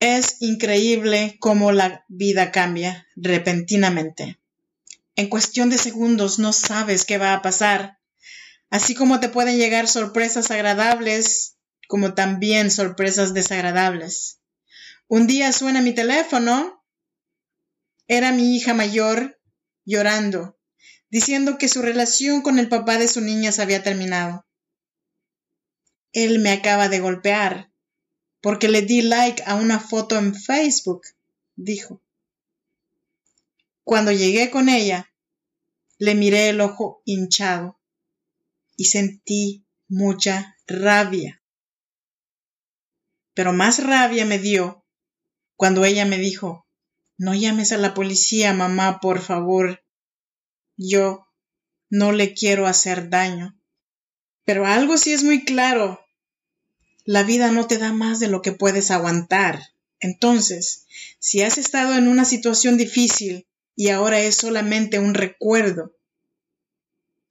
Es increíble cómo la vida cambia repentinamente. En cuestión de segundos no sabes qué va a pasar, así como te pueden llegar sorpresas agradables como también sorpresas desagradables. Un día suena mi teléfono. Era mi hija mayor llorando, diciendo que su relación con el papá de su niña se había terminado. Él me acaba de golpear porque le di like a una foto en Facebook, dijo. Cuando llegué con ella, le miré el ojo hinchado y sentí mucha rabia. Pero más rabia me dio cuando ella me dijo, no llames a la policía, mamá, por favor. Yo no le quiero hacer daño. Pero algo sí es muy claro la vida no te da más de lo que puedes aguantar. Entonces, si has estado en una situación difícil y ahora es solamente un recuerdo,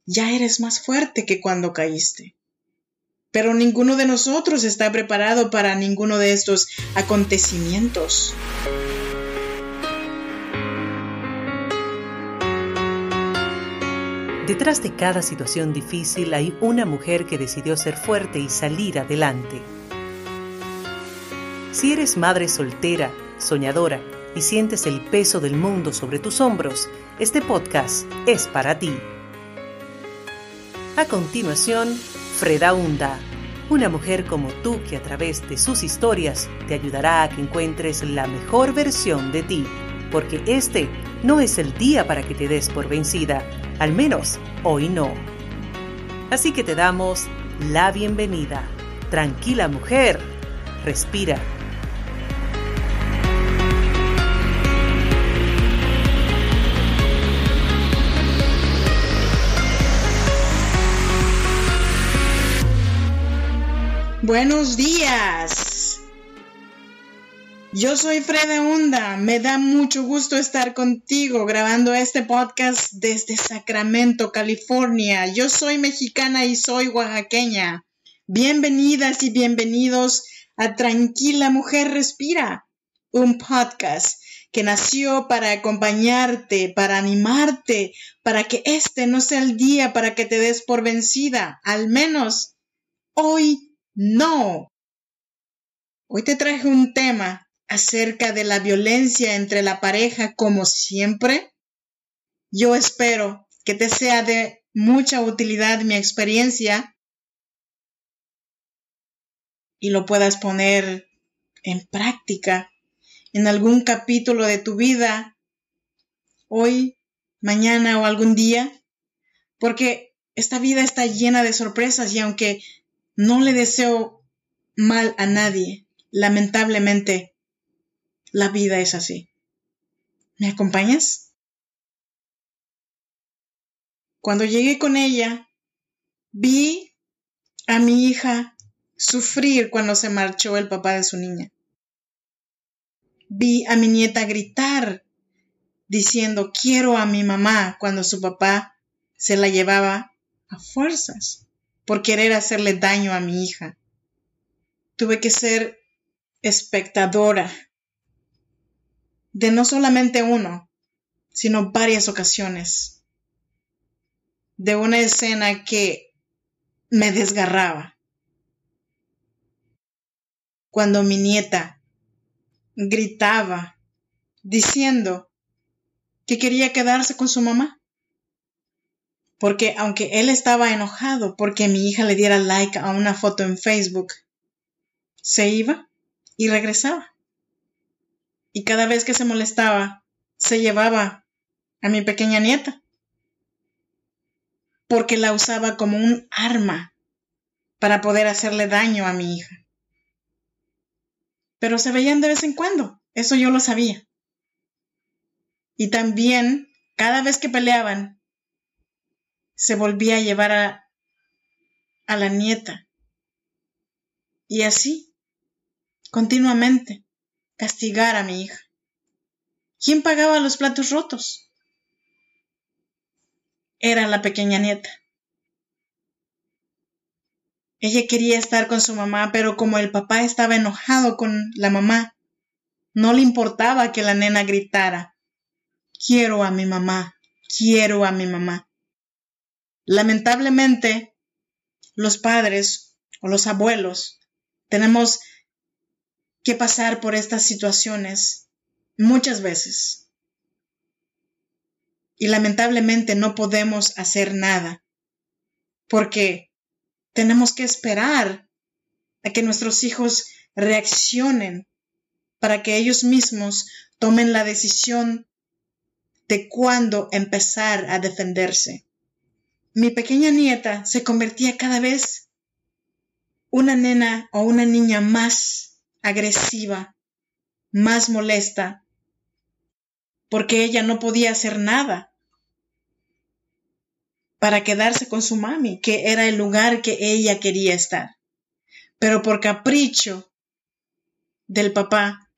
ya eres más fuerte que cuando caíste. Pero ninguno de nosotros está preparado para ninguno de estos acontecimientos. Detrás de cada situación difícil hay una mujer que decidió ser fuerte y salir adelante. Si eres madre soltera, soñadora y sientes el peso del mundo sobre tus hombros, este podcast es para ti. A continuación, Freda Hunda, una mujer como tú que a través de sus historias te ayudará a que encuentres la mejor versión de ti, porque este no es el día para que te des por vencida al menos hoy no. Así que te damos la bienvenida. Tranquila mujer, respira. Buenos días. Yo soy Freda Hunda. Me da mucho gusto estar contigo grabando este podcast desde Sacramento, California. Yo soy mexicana y soy oaxaqueña. Bienvenidas y bienvenidos a Tranquila Mujer Respira, un podcast que nació para acompañarte, para animarte, para que este no sea el día para que te des por vencida. Al menos hoy no. Hoy te traje un tema acerca de la violencia entre la pareja como siempre. Yo espero que te sea de mucha utilidad mi experiencia y lo puedas poner en práctica en algún capítulo de tu vida, hoy, mañana o algún día, porque esta vida está llena de sorpresas y aunque no le deseo mal a nadie, lamentablemente la vida es así. ¿Me acompañas? Cuando llegué con ella, vi a mi hija sufrir cuando se marchó el papá de su niña. Vi a mi nieta gritar diciendo quiero a mi mamá cuando su papá se la llevaba a fuerzas por querer hacerle daño a mi hija. Tuve que ser espectadora de no solamente uno, sino varias ocasiones, de una escena que me desgarraba. Cuando mi nieta gritaba diciendo que quería quedarse con su mamá. Porque aunque él estaba enojado porque mi hija le diera like a una foto en Facebook, se iba y regresaba y cada vez que se molestaba, se llevaba a mi pequeña nieta, porque la usaba como un arma para poder hacerle daño a mi hija. Pero se veían de vez en cuando, eso yo lo sabía. Y también, cada vez que peleaban, se volvía a llevar a, a la nieta. Y así, continuamente castigar a mi hija. ¿Quién pagaba los platos rotos? Era la pequeña nieta. Ella quería estar con su mamá, pero como el papá estaba enojado con la mamá, No le importaba que la nena gritara. Quiero a mi mamá, quiero a mi mamá. Lamentablemente, los padres o los abuelos tenemos que pasar por estas situaciones muchas veces. Y lamentablemente no podemos hacer nada porque tenemos que esperar a que nuestros hijos reaccionen para que ellos mismos tomen la decisión de cuándo empezar a defenderse. Mi pequeña nieta se convertía cada vez una nena o una niña más agresiva, más molesta, porque ella no podía hacer nada para quedarse con su mami, que era el lugar que ella quería estar. Pero por capricho del papá,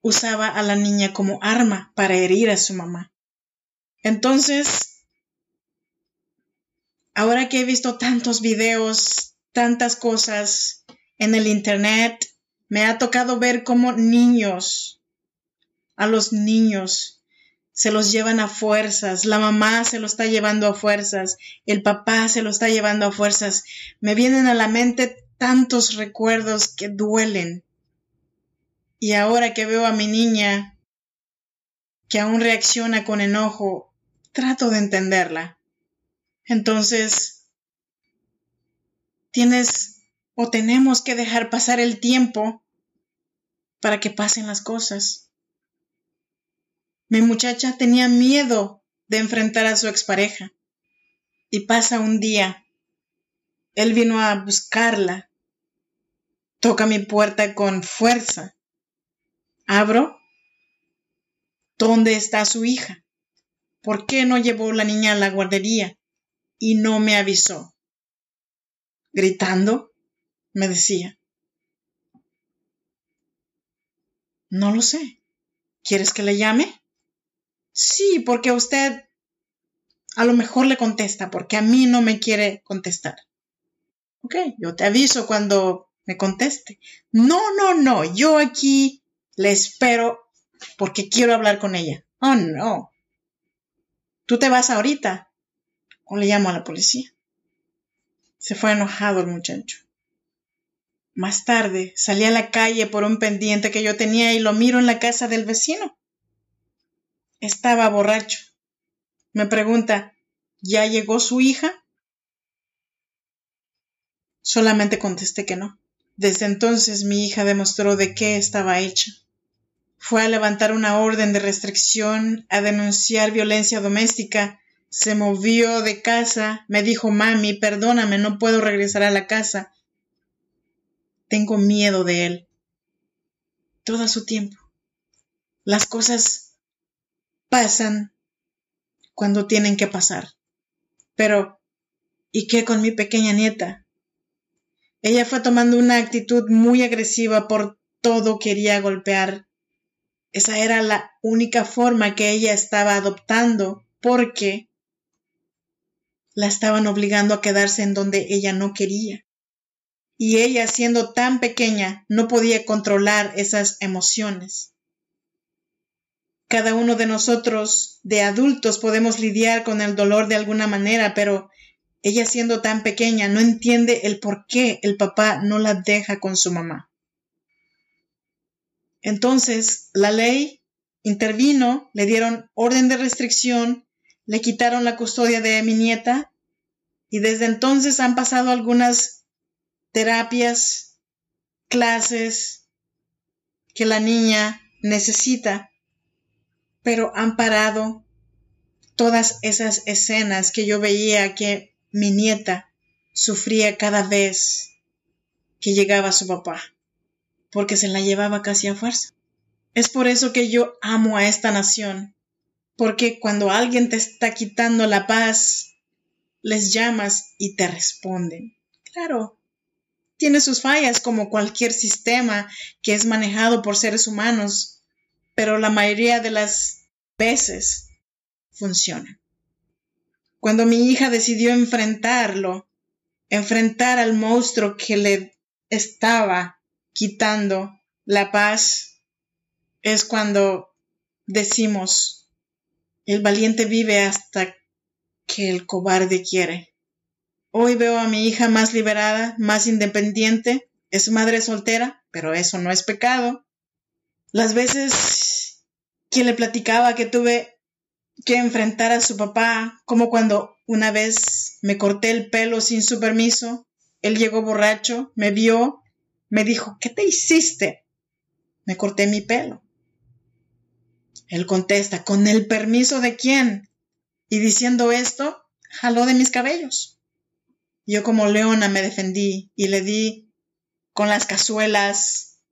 usaba a la niña como arma para herir a su mamá. Entonces, ahora que he visto tantos videos, tantas cosas en el Internet, me ha tocado ver cómo niños, a los niños, se los llevan a fuerzas, la mamá se lo está llevando a fuerzas, el papá se lo está llevando a fuerzas. Me vienen a la mente tantos recuerdos que duelen. Y ahora que veo a mi niña que aún reacciona con enojo, trato de entenderla. Entonces, tienes o tenemos que dejar pasar el tiempo para que pasen las cosas. Mi muchacha tenía miedo de enfrentar a su expareja. Y pasa un día. Él vino a buscarla. Toca mi puerta con fuerza. Abro. ¿Dónde está su hija? ¿Por qué no llevó la niña a la guardería y no me avisó? Gritando, me decía. No lo sé. ¿Quieres que le llame? Sí, porque usted a lo mejor le contesta, porque a mí no me quiere contestar. Ok, yo te aviso cuando me conteste. No, no, no, yo aquí le espero porque quiero hablar con ella. Oh, no. Tú te vas ahorita o le llamo a la policía. Se fue enojado el muchacho. Más tarde salí a la calle por un pendiente que yo tenía y lo miro en la casa del vecino. Estaba borracho. Me pregunta, ¿ya llegó su hija? Solamente contesté que no. Desde entonces mi hija demostró de qué estaba hecha. Fue a levantar una orden de restricción, a denunciar violencia doméstica, se movió de casa, me dijo, mami, perdóname, no puedo regresar a la casa. Tengo miedo de él. Todo su tiempo. Las cosas pasan cuando tienen que pasar. Pero, ¿y qué con mi pequeña nieta? Ella fue tomando una actitud muy agresiva por todo quería golpear. Esa era la única forma que ella estaba adoptando porque la estaban obligando a quedarse en donde ella no quería. Y ella, siendo tan pequeña, no podía controlar esas emociones. Cada uno de nosotros, de adultos, podemos lidiar con el dolor de alguna manera, pero ella siendo tan pequeña no entiende el por qué el papá no la deja con su mamá. Entonces, la ley intervino, le dieron orden de restricción, le quitaron la custodia de mi nieta y desde entonces han pasado algunas terapias, clases que la niña necesita pero han parado todas esas escenas que yo veía que mi nieta sufría cada vez que llegaba su papá, porque se la llevaba casi a fuerza. Es por eso que yo amo a esta nación, porque cuando alguien te está quitando la paz, les llamas y te responden. Claro, tiene sus fallas como cualquier sistema que es manejado por seres humanos, pero la mayoría de las veces funciona. Cuando mi hija decidió enfrentarlo, enfrentar al monstruo que le estaba quitando la paz, es cuando decimos, el valiente vive hasta que el cobarde quiere. Hoy veo a mi hija más liberada, más independiente, es madre soltera, pero eso no es pecado. Las veces que le platicaba que tuve que enfrentar a su papá, como cuando una vez me corté el pelo sin su permiso, él llegó borracho, me vio, me dijo, ¿qué te hiciste? Me corté mi pelo. Él contesta, ¿con el permiso de quién? Y diciendo esto, jaló de mis cabellos. Yo como leona me defendí y le di con las cazuelas,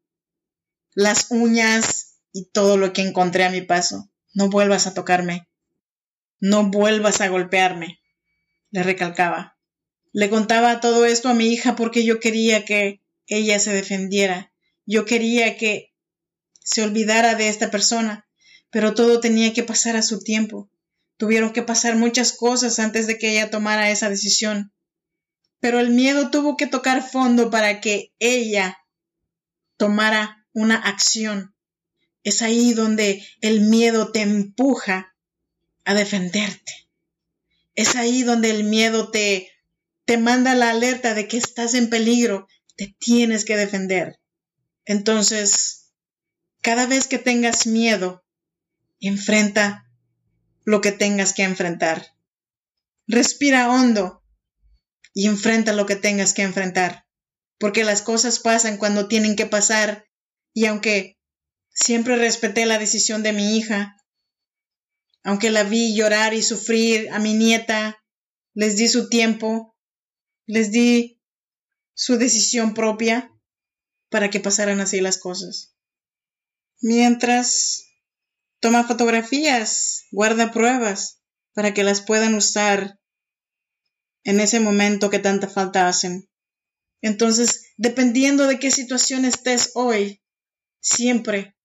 las uñas y todo lo que encontré a mi paso. No vuelvas a tocarme. No vuelvas a golpearme, le recalcaba. Le contaba todo esto a mi hija porque yo quería que ella se defendiera. Yo quería que se olvidara de esta persona, pero todo tenía que pasar a su tiempo. Tuvieron que pasar muchas cosas antes de que ella tomara esa decisión. Pero el miedo tuvo que tocar fondo para que ella tomara una acción. Es ahí donde el miedo te empuja a defenderte. Es ahí donde el miedo te, te manda la alerta de que estás en peligro, te tienes que defender. Entonces, cada vez que tengas miedo, enfrenta lo que tengas que enfrentar. Respira hondo y enfrenta lo que tengas que enfrentar, porque las cosas pasan cuando tienen que pasar. Y aunque siempre respeté la decisión de mi hija, aunque la vi llorar y sufrir a mi nieta, les di su tiempo, les di su decisión propia para que pasaran así las cosas. Mientras toma fotografías, guarda pruebas para que las puedan usar en ese momento que tanta falta hacen. Entonces, dependiendo de qué situación estés hoy, siempre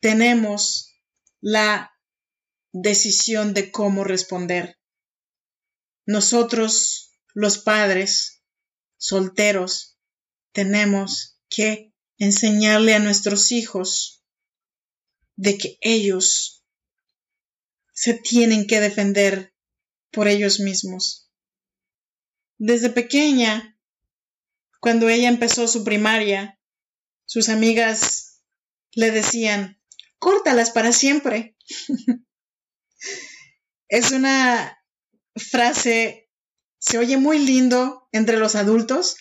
tenemos la decisión de cómo responder. Nosotros, los padres solteros, tenemos que enseñarle a nuestros hijos de que ellos se tienen que defender por ellos mismos. Desde pequeña, cuando ella empezó su primaria, sus amigas le decían, córtalas para siempre. Es una frase, se oye muy lindo entre los adultos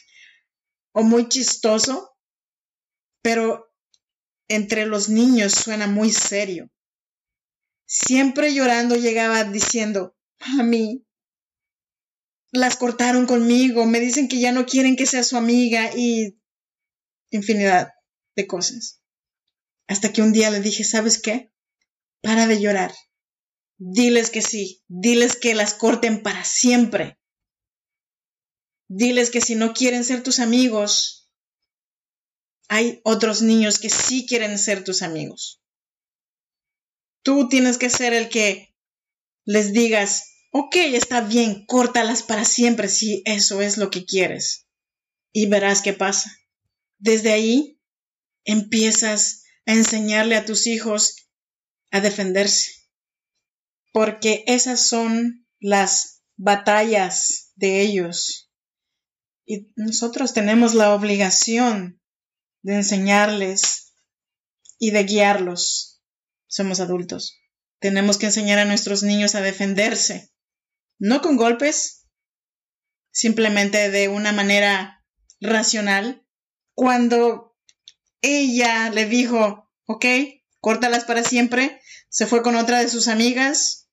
o muy chistoso, pero entre los niños suena muy serio. Siempre llorando llegaba diciendo, mami, las cortaron conmigo, me dicen que ya no quieren que sea su amiga y infinidad de cosas. Hasta que un día le dije, ¿sabes qué? Para de llorar. Diles que sí, diles que las corten para siempre. Diles que si no quieren ser tus amigos, hay otros niños que sí quieren ser tus amigos. Tú tienes que ser el que les digas, ok, está bien, córtalas para siempre si eso es lo que quieres. Y verás qué pasa. Desde ahí empiezas a enseñarle a tus hijos a defenderse porque esas son las batallas de ellos. Y nosotros tenemos la obligación de enseñarles y de guiarlos. Somos adultos. Tenemos que enseñar a nuestros niños a defenderse, no con golpes, simplemente de una manera racional. Cuando ella le dijo, ok, córtalas para siempre, se fue con otra de sus amigas,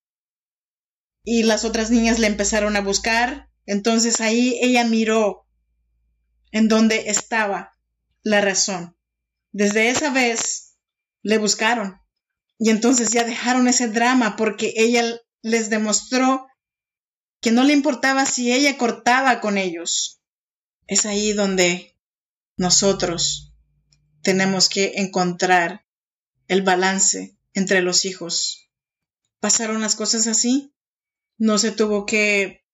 y las otras niñas le empezaron a buscar. Entonces ahí ella miró en donde estaba la razón. Desde esa vez le buscaron y entonces ya dejaron ese drama porque ella les demostró que no le importaba si ella cortaba con ellos. Es ahí donde nosotros tenemos que encontrar el balance entre los hijos. ¿Pasaron las cosas así? no se tuvo que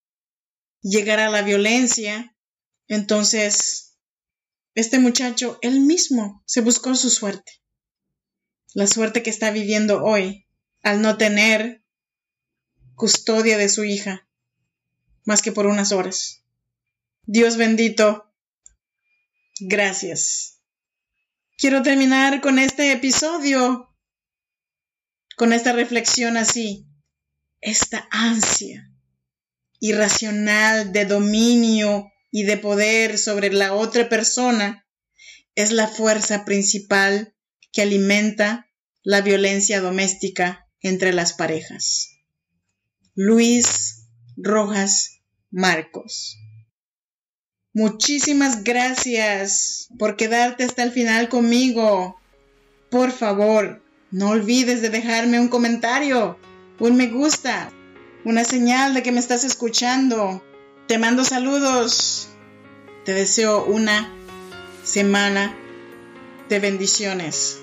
llegar a la violencia. Entonces, este muchacho, él mismo se buscó su suerte. la suerte que está viviendo hoy al no tener custodia de su hija más que por unas horas. Dios bendito, gracias. Quiero terminar con este episodio, con esta reflexión así, esta ansia irracional de dominio y de poder sobre la otra persona es la fuerza principal que alimenta la violencia doméstica entre las parejas. Luis Rojas Marcos. Muchísimas gracias por quedarte hasta el final conmigo. Por favor, no olvides de dejarme un comentario, un me gusta, una señal de que me estás escuchando. Te mando saludos. Te deseo una semana de bendiciones.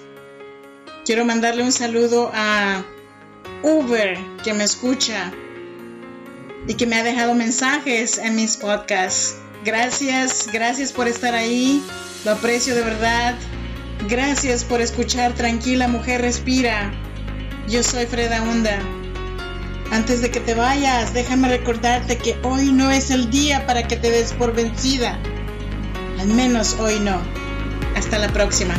Quiero mandarle un saludo a Uber que me escucha y que me ha dejado mensajes en mis podcasts. Gracias, gracias por estar ahí. Lo aprecio de verdad. Gracias por escuchar Tranquila Mujer Respira. Yo soy Freda Hunda. Antes de que te vayas, déjame recordarte que hoy no es el día para que te des por vencida. Al menos hoy no. Hasta la próxima.